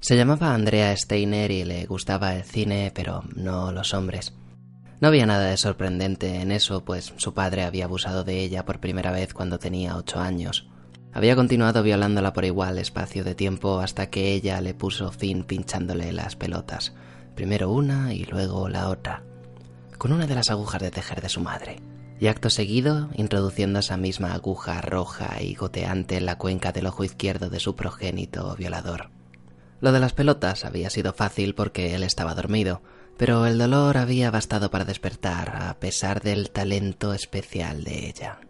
Se llamaba Andrea Steiner y le gustaba el cine, pero no los hombres. No había nada de sorprendente en eso, pues su padre había abusado de ella por primera vez cuando tenía ocho años. Había continuado violándola por igual espacio de tiempo hasta que ella le puso fin pinchándole las pelotas, primero una y luego la otra, con una de las agujas de tejer de su madre, y acto seguido introduciendo esa misma aguja roja y goteante en la cuenca del ojo izquierdo de su progénito violador. Lo de las pelotas había sido fácil porque él estaba dormido, pero el dolor había bastado para despertar a pesar del talento especial de ella.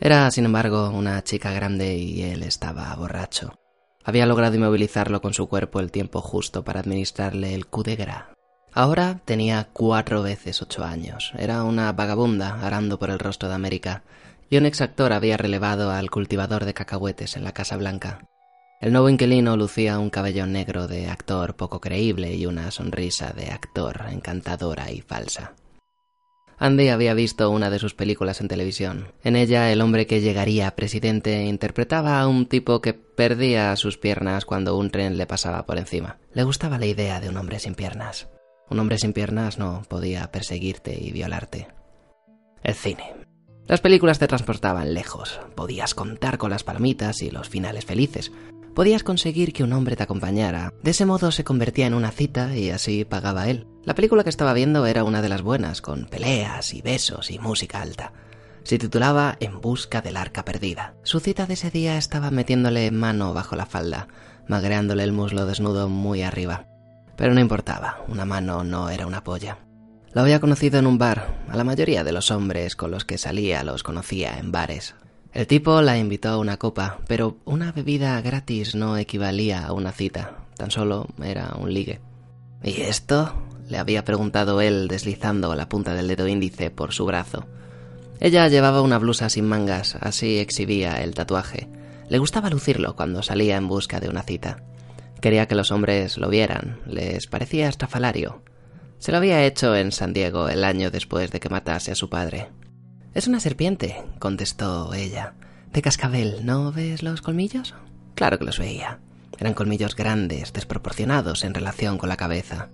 Era, sin embargo, una chica grande y él estaba borracho. Había logrado inmovilizarlo con su cuerpo el tiempo justo para administrarle el coup de gras. Ahora tenía cuatro veces ocho años. Era una vagabunda arando por el rostro de América, y un exactor había relevado al cultivador de cacahuetes en la Casa Blanca. El nuevo inquilino lucía un cabello negro de actor poco creíble y una sonrisa de actor encantadora y falsa. Andy había visto una de sus películas en televisión. En ella, el hombre que llegaría presidente interpretaba a un tipo que perdía sus piernas cuando un tren le pasaba por encima. Le gustaba la idea de un hombre sin piernas. Un hombre sin piernas no podía perseguirte y violarte. El cine. Las películas te transportaban lejos. Podías contar con las palomitas y los finales felices, podías conseguir que un hombre te acompañara. De ese modo se convertía en una cita y así pagaba él. La película que estaba viendo era una de las buenas, con peleas y besos y música alta. Se titulaba En busca del arca perdida. Su cita de ese día estaba metiéndole mano bajo la falda, magreándole el muslo desnudo muy arriba. Pero no importaba, una mano no era una polla. Lo había conocido en un bar. A la mayoría de los hombres con los que salía los conocía en bares. El tipo la invitó a una copa, pero una bebida gratis no equivalía a una cita, tan solo era un ligue. ¿Y esto? le había preguntado él deslizando la punta del dedo índice por su brazo. Ella llevaba una blusa sin mangas, así exhibía el tatuaje. Le gustaba lucirlo cuando salía en busca de una cita. Quería que los hombres lo vieran, les parecía estrafalario. Se lo había hecho en San Diego el año después de que matase a su padre. Es una serpiente, contestó ella. De cascabel, ¿no ves los colmillos? Claro que los veía. Eran colmillos grandes, desproporcionados en relación con la cabeza.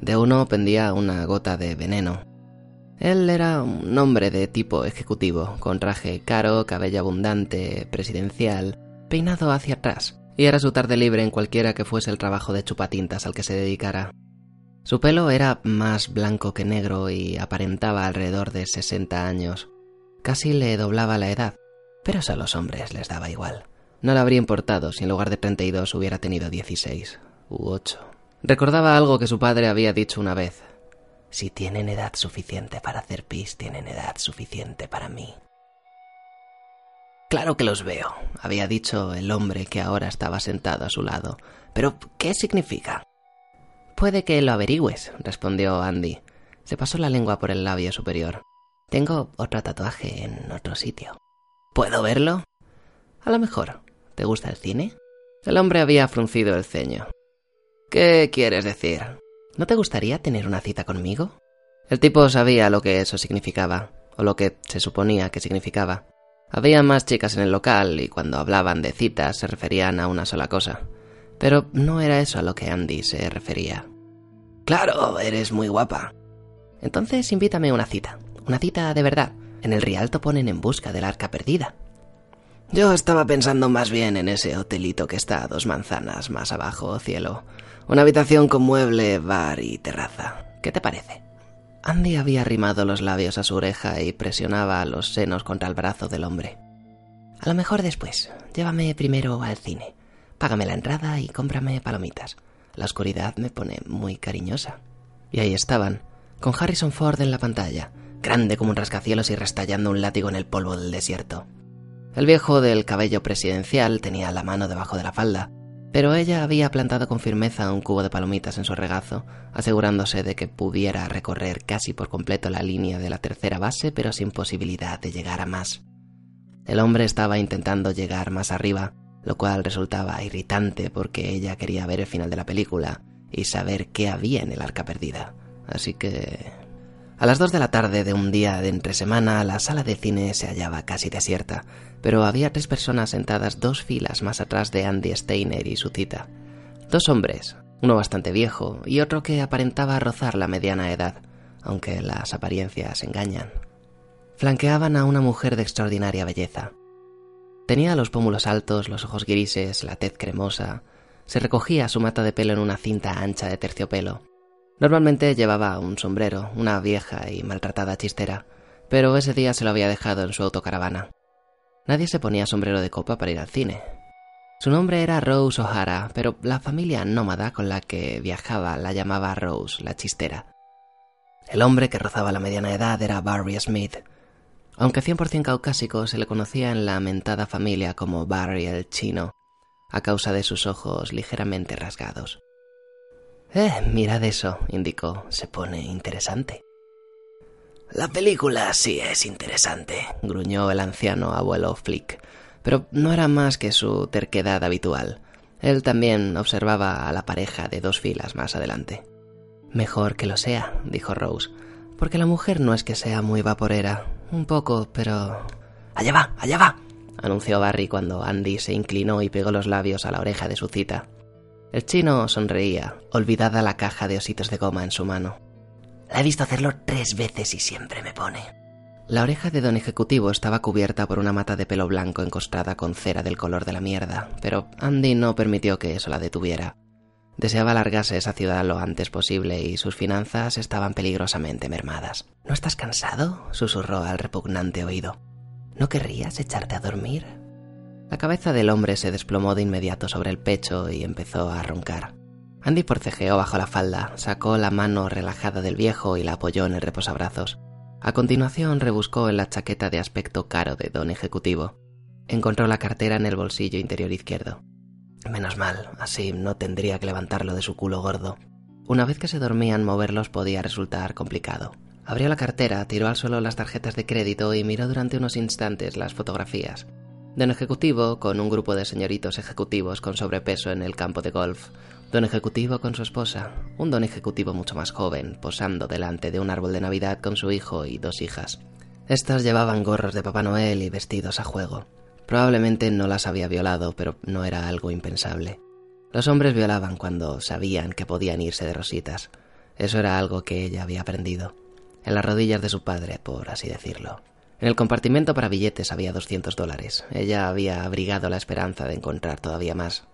De uno pendía una gota de veneno. Él era un hombre de tipo ejecutivo, con traje caro, cabello abundante, presidencial, peinado hacia atrás, y era su tarde libre en cualquiera que fuese el trabajo de chupatintas al que se dedicara. Su pelo era más blanco que negro y aparentaba alrededor de sesenta años. Casi le doblaba la edad, pero eso a los hombres les daba igual. No le habría importado si en lugar de 32 hubiera tenido 16 u 8. Recordaba algo que su padre había dicho una vez. Si tienen edad suficiente para hacer pis, tienen edad suficiente para mí. Claro que los veo, había dicho el hombre que ahora estaba sentado a su lado. Pero, ¿qué significa? Puede que lo averigües, respondió Andy. Se pasó la lengua por el labio superior. Tengo otro tatuaje en otro sitio. ¿Puedo verlo? A lo mejor. ¿Te gusta el cine? El hombre había fruncido el ceño. ¿Qué quieres decir? ¿No te gustaría tener una cita conmigo? El tipo sabía lo que eso significaba, o lo que se suponía que significaba. Había más chicas en el local y cuando hablaban de citas se referían a una sola cosa. Pero no era eso a lo que Andy se refería. Claro, eres muy guapa. Entonces invítame a una cita. Una cita de verdad. En el Rialto ponen en busca del arca perdida. Yo estaba pensando más bien en ese hotelito que está a dos manzanas más abajo, cielo. Una habitación con mueble, bar y terraza. ¿Qué te parece? Andy había arrimado los labios a su oreja y presionaba los senos contra el brazo del hombre. A lo mejor después. Llévame primero al cine. Págame la entrada y cómprame palomitas. La oscuridad me pone muy cariñosa. Y ahí estaban, con Harrison Ford en la pantalla, grande como un rascacielos y restallando un látigo en el polvo del desierto. El viejo del cabello presidencial tenía la mano debajo de la falda, pero ella había plantado con firmeza un cubo de palomitas en su regazo, asegurándose de que pudiera recorrer casi por completo la línea de la tercera base, pero sin posibilidad de llegar a más. El hombre estaba intentando llegar más arriba, lo cual resultaba irritante porque ella quería ver el final de la película y saber qué había en el arca perdida. Así que a las dos de la tarde de un día de entre semana, la sala de cine se hallaba casi desierta, pero había tres personas sentadas dos filas más atrás de Andy Steiner y su cita. Dos hombres, uno bastante viejo y otro que aparentaba rozar la mediana edad, aunque las apariencias engañan. Flanqueaban a una mujer de extraordinaria belleza. Tenía los pómulos altos, los ojos grises, la tez cremosa. Se recogía su mata de pelo en una cinta ancha de terciopelo. Normalmente llevaba un sombrero, una vieja y maltratada chistera, pero ese día se lo había dejado en su autocaravana. Nadie se ponía sombrero de copa para ir al cine. Su nombre era Rose O'Hara, pero la familia nómada con la que viajaba la llamaba Rose, la chistera. El hombre que rozaba la mediana edad era Barry Smith, aunque 100% caucásico, se le conocía en la mentada familia como Barry el chino, a causa de sus ojos ligeramente rasgados. Eh, mirad eso, indicó. Se pone interesante. La película sí es interesante, gruñó el anciano abuelo Flick, pero no era más que su terquedad habitual. Él también observaba a la pareja de dos filas más adelante. Mejor que lo sea, dijo Rose, porque la mujer no es que sea muy vaporera, un poco, pero... Allá va, allá va, anunció Barry cuando Andy se inclinó y pegó los labios a la oreja de su cita. El chino sonreía, olvidada la caja de ositos de goma en su mano. La he visto hacerlo tres veces y siempre me pone. La oreja de don Ejecutivo estaba cubierta por una mata de pelo blanco encostada con cera del color de la mierda, pero Andy no permitió que eso la detuviera. Deseaba largarse esa ciudad lo antes posible y sus finanzas estaban peligrosamente mermadas. ¿No estás cansado? susurró al repugnante oído. ¿No querrías echarte a dormir? La cabeza del hombre se desplomó de inmediato sobre el pecho y empezó a roncar. Andy porcejeó bajo la falda, sacó la mano relajada del viejo y la apoyó en el reposabrazos. A continuación rebuscó en la chaqueta de aspecto caro de don ejecutivo. Encontró la cartera en el bolsillo interior izquierdo. Menos mal, así no tendría que levantarlo de su culo gordo. Una vez que se dormían, moverlos podía resultar complicado. Abrió la cartera, tiró al suelo las tarjetas de crédito y miró durante unos instantes las fotografías. Don Ejecutivo con un grupo de señoritos ejecutivos con sobrepeso en el campo de golf. Don Ejecutivo con su esposa. Un don Ejecutivo mucho más joven, posando delante de un árbol de Navidad con su hijo y dos hijas. Estas llevaban gorros de Papá Noel y vestidos a juego. Probablemente no las había violado, pero no era algo impensable. Los hombres violaban cuando sabían que podían irse de rositas. Eso era algo que ella había aprendido. En las rodillas de su padre, por así decirlo. En el compartimento para billetes había 200 dólares. Ella había abrigado la esperanza de encontrar todavía más.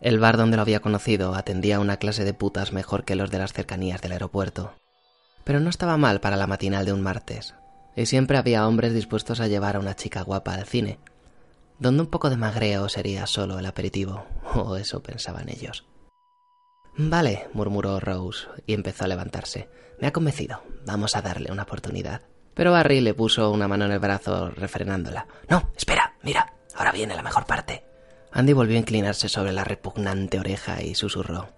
El bar donde lo había conocido atendía a una clase de putas mejor que los de las cercanías del aeropuerto. Pero no estaba mal para la matinal de un martes. Y siempre había hombres dispuestos a llevar a una chica guapa al cine, donde un poco de magreo sería solo el aperitivo, o eso pensaban ellos. Vale, murmuró Rose y empezó a levantarse. Me ha convencido. Vamos a darle una oportunidad. Pero Barry le puso una mano en el brazo, refrenándola. No, espera, mira, ahora viene la mejor parte. Andy volvió a inclinarse sobre la repugnante oreja y susurró.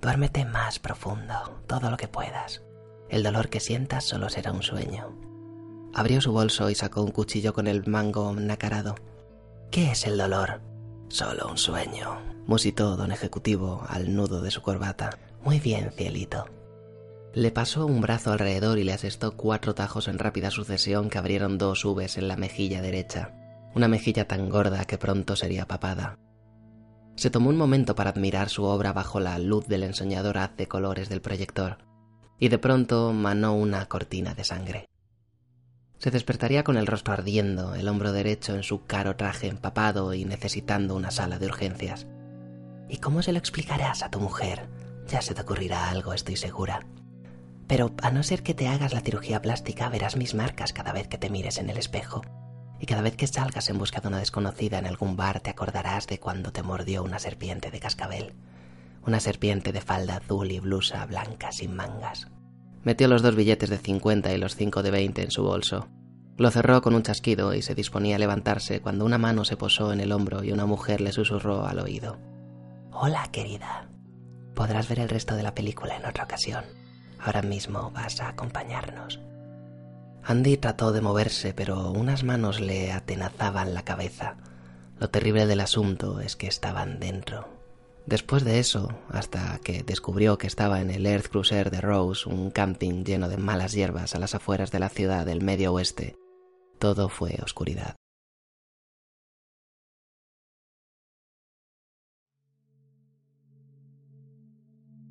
Duérmete más profundo, todo lo que puedas. El dolor que sientas solo será un sueño. Abrió su bolso y sacó un cuchillo con el mango nacarado. ¿Qué es el dolor? Solo un sueño, musitó don Ejecutivo al nudo de su corbata. Muy bien, cielito. Le pasó un brazo alrededor y le asestó cuatro tajos en rápida sucesión que abrieron dos Vs en la mejilla derecha, una mejilla tan gorda que pronto sería papada. Se tomó un momento para admirar su obra bajo la luz del ensoñador haz de colores del proyector, y de pronto manó una cortina de sangre. Se despertaría con el rostro ardiendo, el hombro derecho en su caro traje empapado y necesitando una sala de urgencias. ¿Y cómo se lo explicarás a tu mujer? Ya se te ocurrirá algo, estoy segura. Pero a no ser que te hagas la cirugía plástica, verás mis marcas cada vez que te mires en el espejo. Y cada vez que salgas en busca de una desconocida en algún bar, te acordarás de cuando te mordió una serpiente de cascabel. Una serpiente de falda azul y blusa blanca sin mangas. Metió los dos billetes de 50 y los cinco de 20 en su bolso. Lo cerró con un chasquido y se disponía a levantarse cuando una mano se posó en el hombro y una mujer le susurró al oído. Hola, querida. Podrás ver el resto de la película en otra ocasión. Ahora mismo vas a acompañarnos. Andy trató de moverse, pero unas manos le atenazaban la cabeza. Lo terrible del asunto es que estaban dentro. Después de eso, hasta que descubrió que estaba en el Earth Cruiser de Rose, un camping lleno de malas hierbas a las afueras de la ciudad del medio oeste, todo fue oscuridad.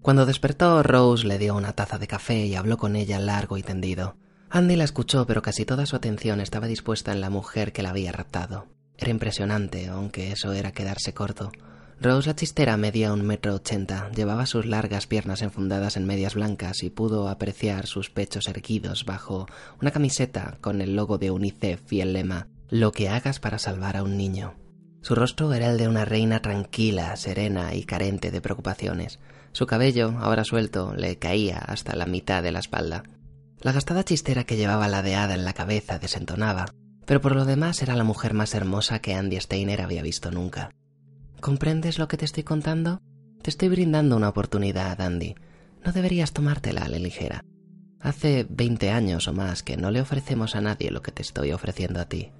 Cuando despertó, Rose le dio una taza de café y habló con ella largo y tendido. Andy la escuchó, pero casi toda su atención estaba dispuesta en la mujer que la había raptado. Era impresionante, aunque eso era quedarse corto. Rose la chistera medía un metro ochenta, llevaba sus largas piernas enfundadas en medias blancas y pudo apreciar sus pechos erguidos bajo una camiseta con el logo de UNICEF y el lema Lo que hagas para salvar a un niño. Su rostro era el de una reina tranquila, serena y carente de preocupaciones. Su cabello, ahora suelto, le caía hasta la mitad de la espalda. La gastada chistera que llevaba ladeada en la cabeza desentonaba, pero por lo demás era la mujer más hermosa que Andy Steiner había visto nunca. ¿Comprendes lo que te estoy contando? Te estoy brindando una oportunidad, Andy. No deberías tomártela a la ligera. Hace veinte años o más que no le ofrecemos a nadie lo que te estoy ofreciendo a ti.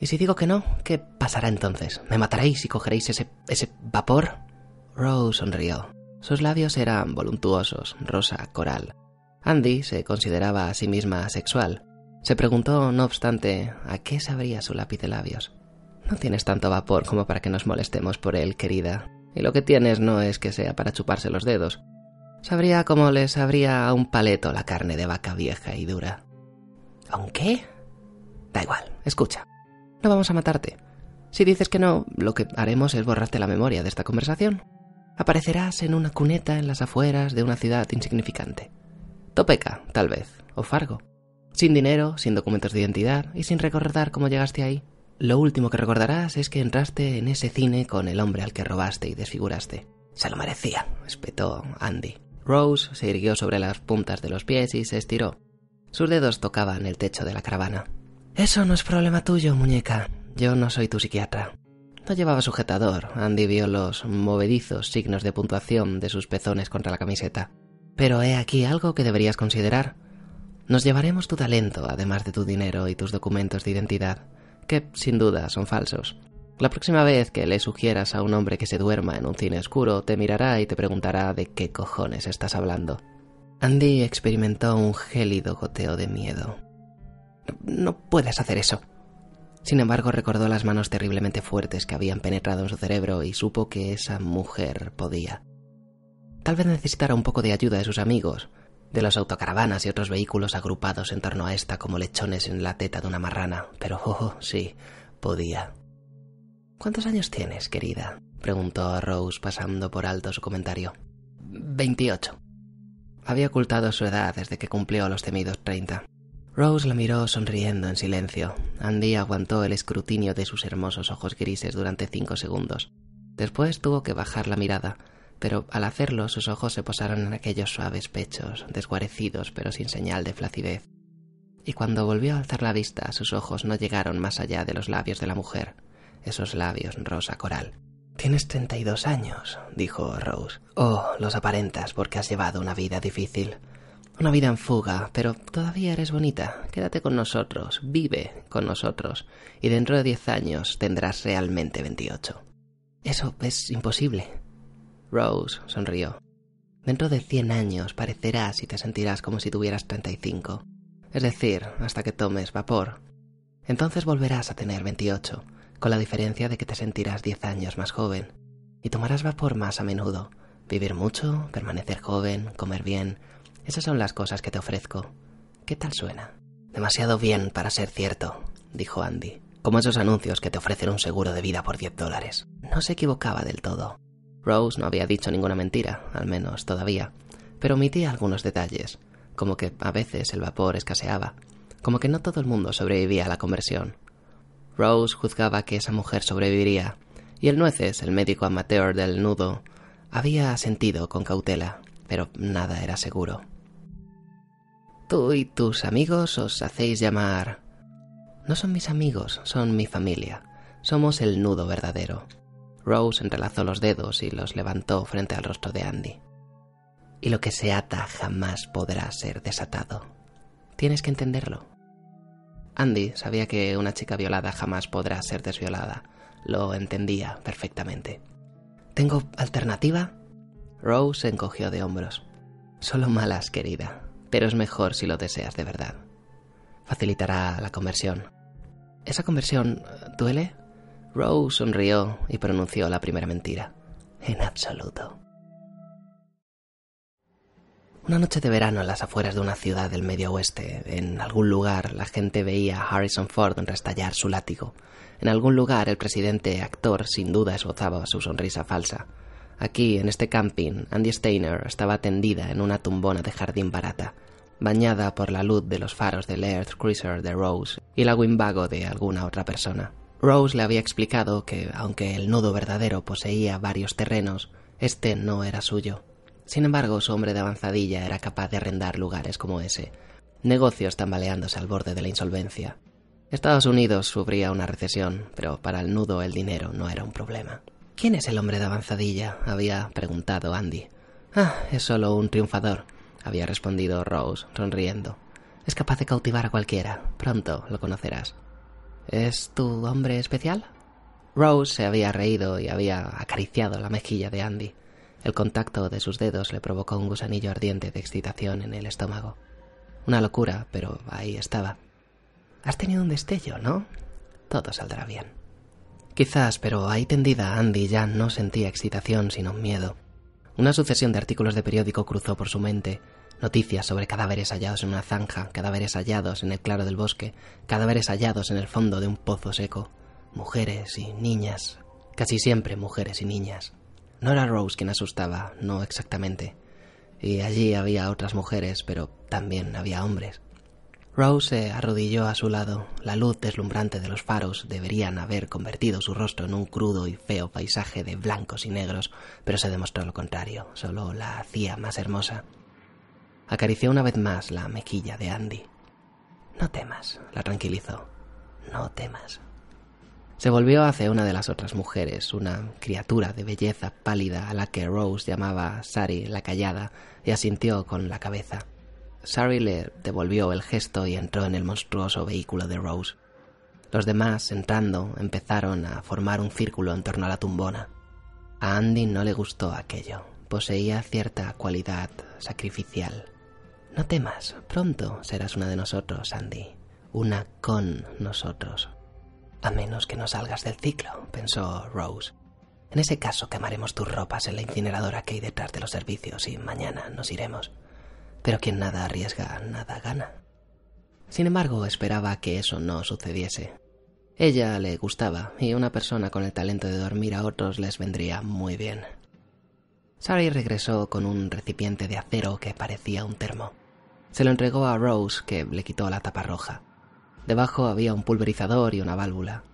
Y si digo que no, ¿qué pasará entonces? ¿Me mataréis y cogeréis ese, ese vapor? Rose sonrió. Sus labios eran voluntuosos, rosa, coral. Andy se consideraba a sí misma sexual. Se preguntó, no obstante, a qué sabría su lápiz de labios. No tienes tanto vapor como para que nos molestemos por él, querida. Y lo que tienes no es que sea para chuparse los dedos. Sabría como le sabría a un paleto la carne de vaca vieja y dura. ¿Aun qué? Da igual, escucha. No vamos a matarte. Si dices que no, lo que haremos es borrarte la memoria de esta conversación. Aparecerás en una cuneta en las afueras de una ciudad insignificante. Topeka, tal vez, o Fargo. Sin dinero, sin documentos de identidad y sin recordar cómo llegaste ahí. Lo último que recordarás es que entraste en ese cine con el hombre al que robaste y desfiguraste. Se lo merecía, espetó Andy. Rose se irguió sobre las puntas de los pies y se estiró. Sus dedos tocaban el techo de la caravana. Eso no es problema tuyo, muñeca. Yo no soy tu psiquiatra. No llevaba sujetador. Andy vio los movedizos signos de puntuación de sus pezones contra la camiseta. Pero he aquí algo que deberías considerar. Nos llevaremos tu talento, además de tu dinero y tus documentos de identidad, que sin duda son falsos. La próxima vez que le sugieras a un hombre que se duerma en un cine oscuro, te mirará y te preguntará de qué cojones estás hablando. Andy experimentó un gélido goteo de miedo. No puedes hacer eso, sin embargo, recordó las manos terriblemente fuertes que habían penetrado en su cerebro y supo que esa mujer podía. Tal vez necesitara un poco de ayuda de sus amigos, de los autocaravanas y otros vehículos agrupados en torno a esta como lechones en la teta de una marrana, pero oh, sí, podía. ¿Cuántos años tienes, querida? preguntó Rose pasando por alto su comentario. Veintiocho. Había ocultado su edad desde que cumplió los temidos treinta. Rose la miró sonriendo en silencio. Andy aguantó el escrutinio de sus hermosos ojos grises durante cinco segundos. Después tuvo que bajar la mirada, pero al hacerlo sus ojos se posaron en aquellos suaves pechos, desguarecidos pero sin señal de flacidez. Y cuando volvió a alzar la vista, sus ojos no llegaron más allá de los labios de la mujer, esos labios rosa coral. Tienes treinta y dos años, dijo Rose. Oh, los aparentas porque has llevado una vida difícil. Una vida en fuga, pero todavía eres bonita. Quédate con nosotros, vive con nosotros, y dentro de diez años tendrás realmente veintiocho. Eso es imposible. Rose sonrió. Dentro de cien años parecerás y te sentirás como si tuvieras treinta y cinco. Es decir, hasta que tomes vapor. Entonces volverás a tener veintiocho, con la diferencia de que te sentirás diez años más joven. Y tomarás vapor más a menudo. Vivir mucho, permanecer joven, comer bien, esas son las cosas que te ofrezco. ¿Qué tal suena? Demasiado bien para ser cierto, dijo Andy, como esos anuncios que te ofrecen un seguro de vida por 10 dólares. No se equivocaba del todo. Rose no había dicho ninguna mentira, al menos todavía, pero omitía algunos detalles, como que a veces el vapor escaseaba, como que no todo el mundo sobrevivía a la conversión. Rose juzgaba que esa mujer sobreviviría, y el nueces, el médico amateur del nudo, había sentido con cautela, pero nada era seguro. Tú y tus amigos os hacéis llamar... No son mis amigos, son mi familia. Somos el nudo verdadero. Rose entrelazó los dedos y los levantó frente al rostro de Andy. Y lo que se ata jamás podrá ser desatado. Tienes que entenderlo. Andy sabía que una chica violada jamás podrá ser desviolada. Lo entendía perfectamente. ¿Tengo alternativa? Rose se encogió de hombros. Solo malas, querida pero es mejor si lo deseas de verdad. Facilitará la conversión. ¿Esa conversión duele? Rose sonrió y pronunció la primera mentira. En absoluto. Una noche de verano en las afueras de una ciudad del medio oeste, en algún lugar la gente veía a Harrison Ford restallar su látigo. En algún lugar el presidente actor sin duda esbozaba su sonrisa falsa. Aquí, en este camping, Andy Steiner estaba tendida en una tumbona de jardín barata, bañada por la luz de los faros del Earth Cruiser de Rose y el Winbago de alguna otra persona. Rose le había explicado que, aunque el nudo verdadero poseía varios terrenos, este no era suyo. Sin embargo, su hombre de avanzadilla era capaz de arrendar lugares como ese, negocios tambaleándose al borde de la insolvencia. Estados Unidos sufría una recesión, pero para el nudo el dinero no era un problema. ¿Quién es el hombre de avanzadilla? había preguntado Andy. Ah, es solo un triunfador, había respondido Rose, sonriendo. Es capaz de cautivar a cualquiera. Pronto lo conocerás. ¿Es tu hombre especial? Rose se había reído y había acariciado la mejilla de Andy. El contacto de sus dedos le provocó un gusanillo ardiente de excitación en el estómago. Una locura, pero ahí estaba. Has tenido un destello, ¿no? Todo saldrá bien. Quizás, pero ahí tendida Andy ya no sentía excitación sino miedo. Una sucesión de artículos de periódico cruzó por su mente, noticias sobre cadáveres hallados en una zanja, cadáveres hallados en el claro del bosque, cadáveres hallados en el fondo de un pozo seco, mujeres y niñas, casi siempre mujeres y niñas. No era Rose quien asustaba, no exactamente. Y allí había otras mujeres, pero también había hombres. Rose se arrodilló a su lado. La luz deslumbrante de los faros deberían haber convertido su rostro en un crudo y feo paisaje de blancos y negros, pero se demostró lo contrario, solo la hacía más hermosa. Acarició una vez más la mejilla de Andy. No temas, la tranquilizó. No temas. Se volvió hacia una de las otras mujeres, una criatura de belleza pálida a la que Rose llamaba Sari la callada, y asintió con la cabeza. Sari le devolvió el gesto y entró en el monstruoso vehículo de Rose. Los demás, entrando, empezaron a formar un círculo en torno a la tumbona. A Andy no le gustó aquello. Poseía cierta cualidad sacrificial. No temas, pronto serás una de nosotros, Andy. Una con nosotros. A menos que no salgas del ciclo, pensó Rose. En ese caso quemaremos tus ropas en la incineradora que hay detrás de los servicios y mañana nos iremos. Pero quien nada arriesga, nada gana. Sin embargo, esperaba que eso no sucediese. Ella le gustaba y una persona con el talento de dormir a otros les vendría muy bien. Sari regresó con un recipiente de acero que parecía un termo. Se lo entregó a Rose, que le quitó la tapa roja. Debajo había un pulverizador y una válvula.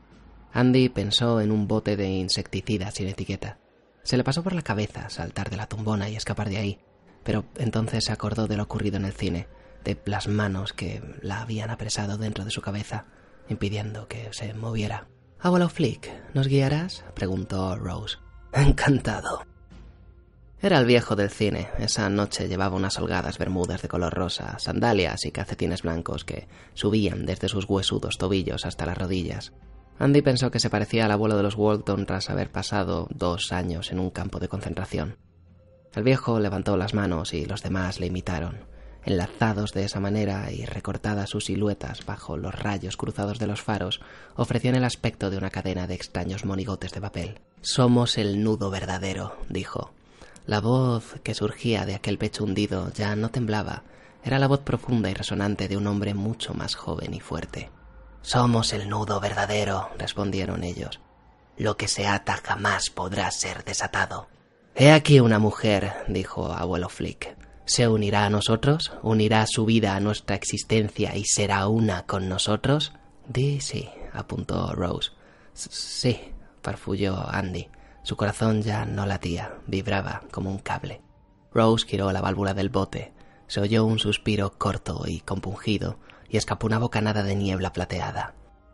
Andy pensó en un bote de insecticida sin etiqueta. Se le pasó por la cabeza saltar de la tumbona y escapar de ahí, pero entonces se acordó de lo ocurrido en el cine, de las manos que la habían apresado dentro de su cabeza, impidiendo que se moviera. Abuelo Flick, ¿nos guiarás? preguntó Rose. Encantado. Era el viejo del cine. Esa noche llevaba unas holgadas bermudas de color rosa, sandalias y calcetines blancos que subían desde sus huesudos tobillos hasta las rodillas. Andy pensó que se parecía al abuelo de los Walton tras haber pasado dos años en un campo de concentración. El viejo levantó las manos y los demás le imitaron. Enlazados de esa manera y recortadas sus siluetas bajo los rayos cruzados de los faros, ofrecían el aspecto de una cadena de extraños monigotes de papel. Somos el nudo verdadero, dijo. La voz que surgía de aquel pecho hundido ya no temblaba, era la voz profunda y resonante de un hombre mucho más joven y fuerte. Somos el nudo verdadero, respondieron ellos. Lo que se ata jamás podrá ser desatado. He aquí una mujer, dijo abuelo Flick. ¿Se unirá a nosotros? ¿Unirá su vida a nuestra existencia y será una con nosotros? Di sí, apuntó Rose. Sí, farfulló Andy. Su corazón ya no latía, vibraba como un cable. Rose giró la válvula del bote, se oyó un suspiro corto y compungido y escapó una bocanada de niebla plateada.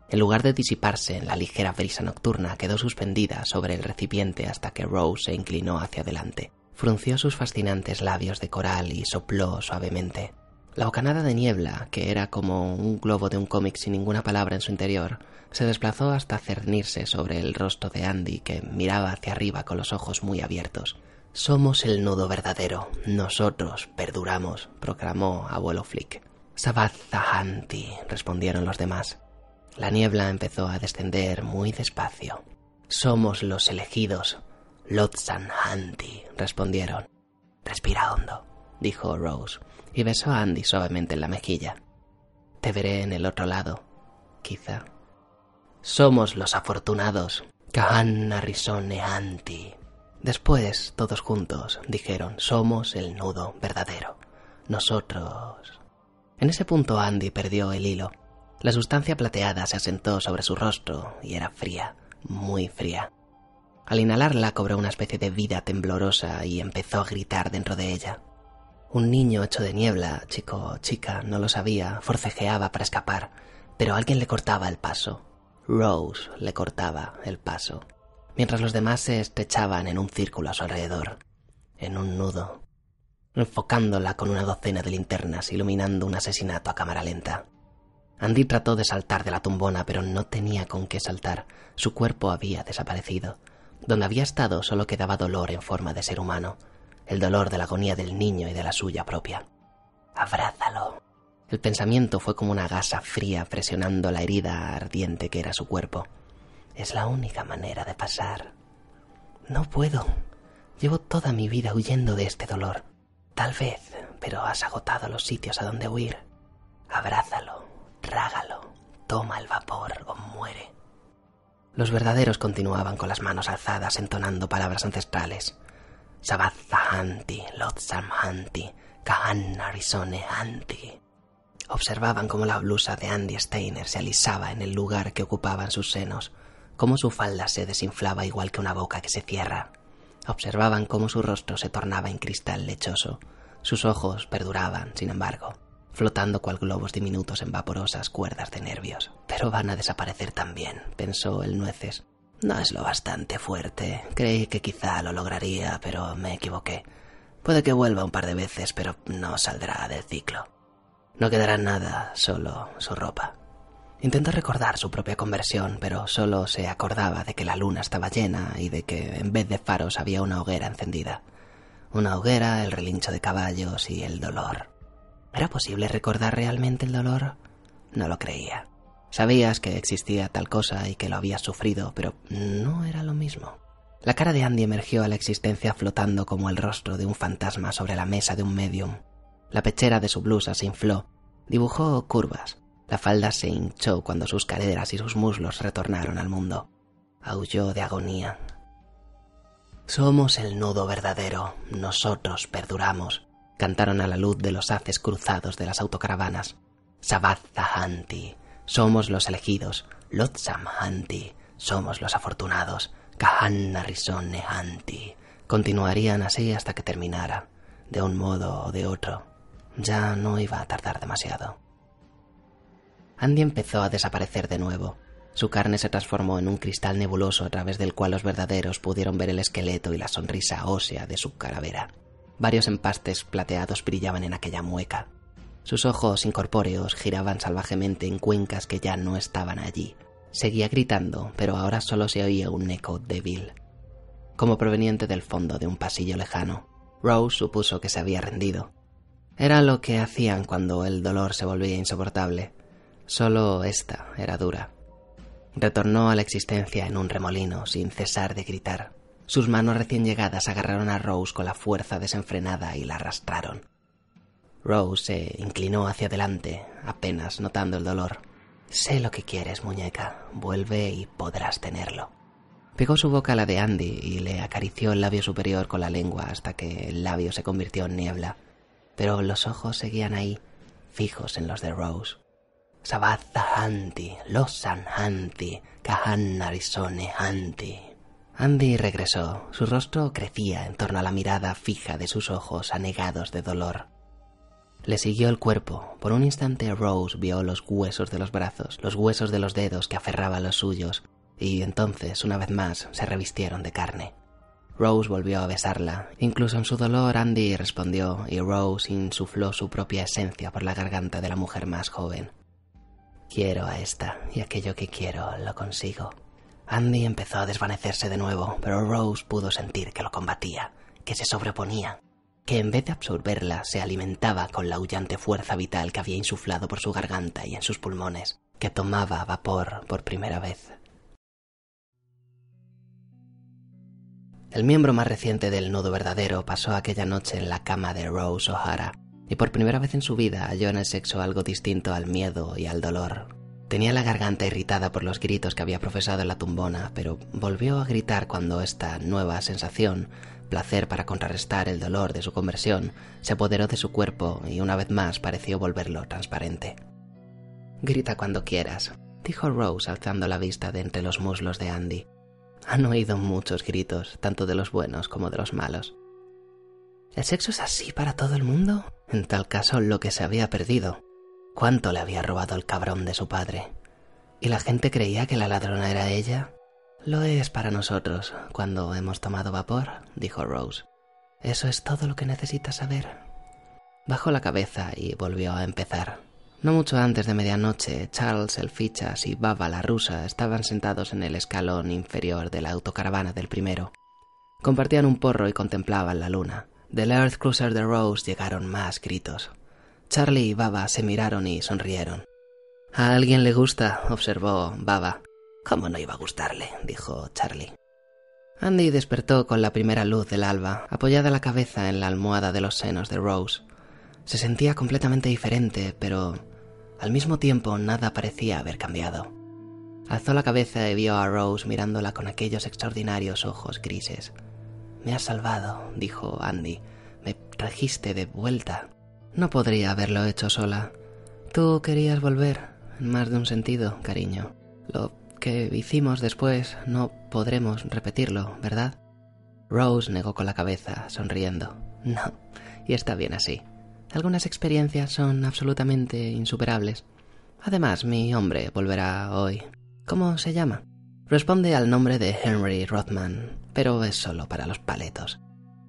En lugar de disiparse en la ligera brisa nocturna, quedó suspendida sobre el recipiente hasta que Rose se inclinó hacia adelante. Frunció sus fascinantes labios de coral y sopló suavemente. La bocanada de niebla, que era como un globo de un cómic sin ninguna palabra en su interior, se desplazó hasta cernirse sobre el rostro de Andy, que miraba hacia arriba con los ojos muy abiertos. Somos el nudo verdadero. Nosotros perduramos, proclamó abuelo Flick. Zahanti, respondieron los demás. La niebla empezó a descender muy despacio. Somos los elegidos. Hanti, respondieron. Respira hondo. dijo Rose, y besó a Andy suavemente en la mejilla. Te veré en el otro lado, quizá. Somos los afortunados. Kahanna risone anti. Después, todos juntos, dijeron, somos el nudo verdadero. Nosotros. En ese punto Andy perdió el hilo. La sustancia plateada se asentó sobre su rostro y era fría, muy fría. Al inhalarla cobró una especie de vida temblorosa y empezó a gritar dentro de ella. Un niño hecho de niebla, chico o chica, no lo sabía, forcejeaba para escapar, pero alguien le cortaba el paso. Rose le cortaba el paso, mientras los demás se estrechaban en un círculo a su alrededor, en un nudo, enfocándola con una docena de linternas, iluminando un asesinato a cámara lenta. Andy trató de saltar de la tumbona, pero no tenía con qué saltar. Su cuerpo había desaparecido. Donde había estado solo quedaba dolor en forma de ser humano, el dolor de la agonía del niño y de la suya propia. Abrázalo. El pensamiento fue como una gasa fría presionando la herida ardiente que era su cuerpo. Es la única manera de pasar. No puedo. Llevo toda mi vida huyendo de este dolor. Tal vez, pero has agotado los sitios a donde huir. Abrázalo, trágalo, toma el vapor o muere. Los verdaderos continuaban con las manos alzadas entonando palabras ancestrales. Sabazahanti, Lotsamhanti, Kahannarisone Hanti. Observaban cómo la blusa de Andy Steiner se alisaba en el lugar que ocupaban sus senos, cómo su falda se desinflaba igual que una boca que se cierra. Observaban cómo su rostro se tornaba en cristal lechoso. Sus ojos perduraban, sin embargo, flotando cual globos diminutos en vaporosas cuerdas de nervios. Pero van a desaparecer también, pensó el nueces. No es lo bastante fuerte. Creí que quizá lo lograría, pero me equivoqué. Puede que vuelva un par de veces, pero no saldrá del ciclo. No quedará nada, solo su ropa. Intentó recordar su propia conversión, pero solo se acordaba de que la luna estaba llena y de que en vez de faros había una hoguera encendida. Una hoguera, el relincho de caballos y el dolor. ¿Era posible recordar realmente el dolor? No lo creía. Sabías que existía tal cosa y que lo habías sufrido, pero no era lo mismo. La cara de Andy emergió a la existencia flotando como el rostro de un fantasma sobre la mesa de un medium. La pechera de su blusa se infló, dibujó curvas. La falda se hinchó cuando sus caderas y sus muslos retornaron al mundo. Aulló de agonía. Somos el nudo verdadero, nosotros perduramos, cantaron a la luz de los haces cruzados de las autocaravanas. Hanti, somos los elegidos, Lotsam Hanti, somos los afortunados, Kahanna Hanti. Continuarían así hasta que terminara, de un modo o de otro. Ya no iba a tardar demasiado. Andy empezó a desaparecer de nuevo. Su carne se transformó en un cristal nebuloso a través del cual los verdaderos pudieron ver el esqueleto y la sonrisa ósea de su calavera. Varios empastes plateados brillaban en aquella mueca. Sus ojos incorpóreos giraban salvajemente en cuencas que ya no estaban allí. Seguía gritando, pero ahora solo se oía un eco débil, como proveniente del fondo de un pasillo lejano. Rose supuso que se había rendido. Era lo que hacían cuando el dolor se volvía insoportable. Solo esta era dura. Retornó a la existencia en un remolino, sin cesar de gritar. Sus manos recién llegadas agarraron a Rose con la fuerza desenfrenada y la arrastraron. Rose se inclinó hacia adelante, apenas notando el dolor. Sé lo que quieres, muñeca. Vuelve y podrás tenerlo. Pegó su boca a la de Andy y le acarició el labio superior con la lengua hasta que el labio se convirtió en niebla pero los ojos seguían ahí, fijos en los de Rose. Sabaza Hanti, Losan Hanti, Kahannarisone Hanti. Andy regresó. Su rostro crecía en torno a la mirada fija de sus ojos anegados de dolor. Le siguió el cuerpo. Por un instante Rose vio los huesos de los brazos, los huesos de los dedos que aferraban los suyos, y entonces, una vez más, se revistieron de carne. Rose volvió a besarla. Incluso en su dolor Andy respondió y Rose insufló su propia esencia por la garganta de la mujer más joven. Quiero a esta y aquello que quiero lo consigo. Andy empezó a desvanecerse de nuevo, pero Rose pudo sentir que lo combatía, que se sobreponía, que en vez de absorberla se alimentaba con la huyante fuerza vital que había insuflado por su garganta y en sus pulmones, que tomaba vapor por primera vez. El miembro más reciente del nudo verdadero pasó aquella noche en la cama de Rose O'Hara, y por primera vez en su vida halló en el sexo algo distinto al miedo y al dolor. Tenía la garganta irritada por los gritos que había profesado en la tumbona, pero volvió a gritar cuando esta nueva sensación, placer para contrarrestar el dolor de su conversión, se apoderó de su cuerpo y una vez más pareció volverlo transparente. Grita cuando quieras, dijo Rose alzando la vista de entre los muslos de Andy. Han oído muchos gritos, tanto de los buenos como de los malos. ¿El sexo es así para todo el mundo? En tal caso, lo que se había perdido. ¿Cuánto le había robado el cabrón de su padre? ¿Y la gente creía que la ladrona era ella? Lo es para nosotros cuando hemos tomado vapor, dijo Rose. Eso es todo lo que necesitas saber. Bajó la cabeza y volvió a empezar. No mucho antes de medianoche, Charles el Fichas y Baba la rusa estaban sentados en el escalón inferior de la autocaravana del primero. Compartían un porro y contemplaban la luna. Del Earth Cruiser de Rose llegaron más gritos. Charlie y Baba se miraron y sonrieron. A alguien le gusta, observó Baba. ¿Cómo no iba a gustarle? dijo Charlie. Andy despertó con la primera luz del alba, apoyada la cabeza en la almohada de los senos de Rose. Se sentía completamente diferente, pero al mismo tiempo nada parecía haber cambiado. Alzó la cabeza y vio a Rose mirándola con aquellos extraordinarios ojos grises. Me has salvado, dijo Andy. Me trajiste de vuelta. No podría haberlo hecho sola. Tú querías volver, en más de un sentido, cariño. Lo que hicimos después no podremos repetirlo, ¿verdad? Rose negó con la cabeza, sonriendo. No, y está bien así. Algunas experiencias son absolutamente insuperables. Además, mi hombre volverá hoy. ¿Cómo se llama? Responde al nombre de Henry Rothman, pero es solo para los paletos.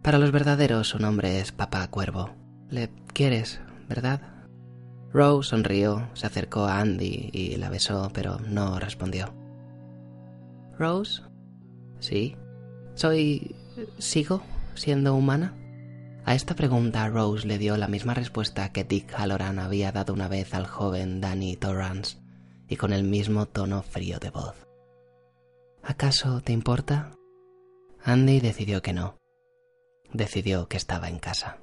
Para los verdaderos su nombre es Papá Cuervo. Le quieres, ¿verdad? Rose sonrió, se acercó a Andy y la besó, pero no respondió. Rose? Sí. ¿Soy... sigo siendo humana? A esta pregunta Rose le dio la misma respuesta que Dick Halloran había dado una vez al joven Danny Torrance, y con el mismo tono frío de voz. ¿Acaso te importa? Andy decidió que no. Decidió que estaba en casa.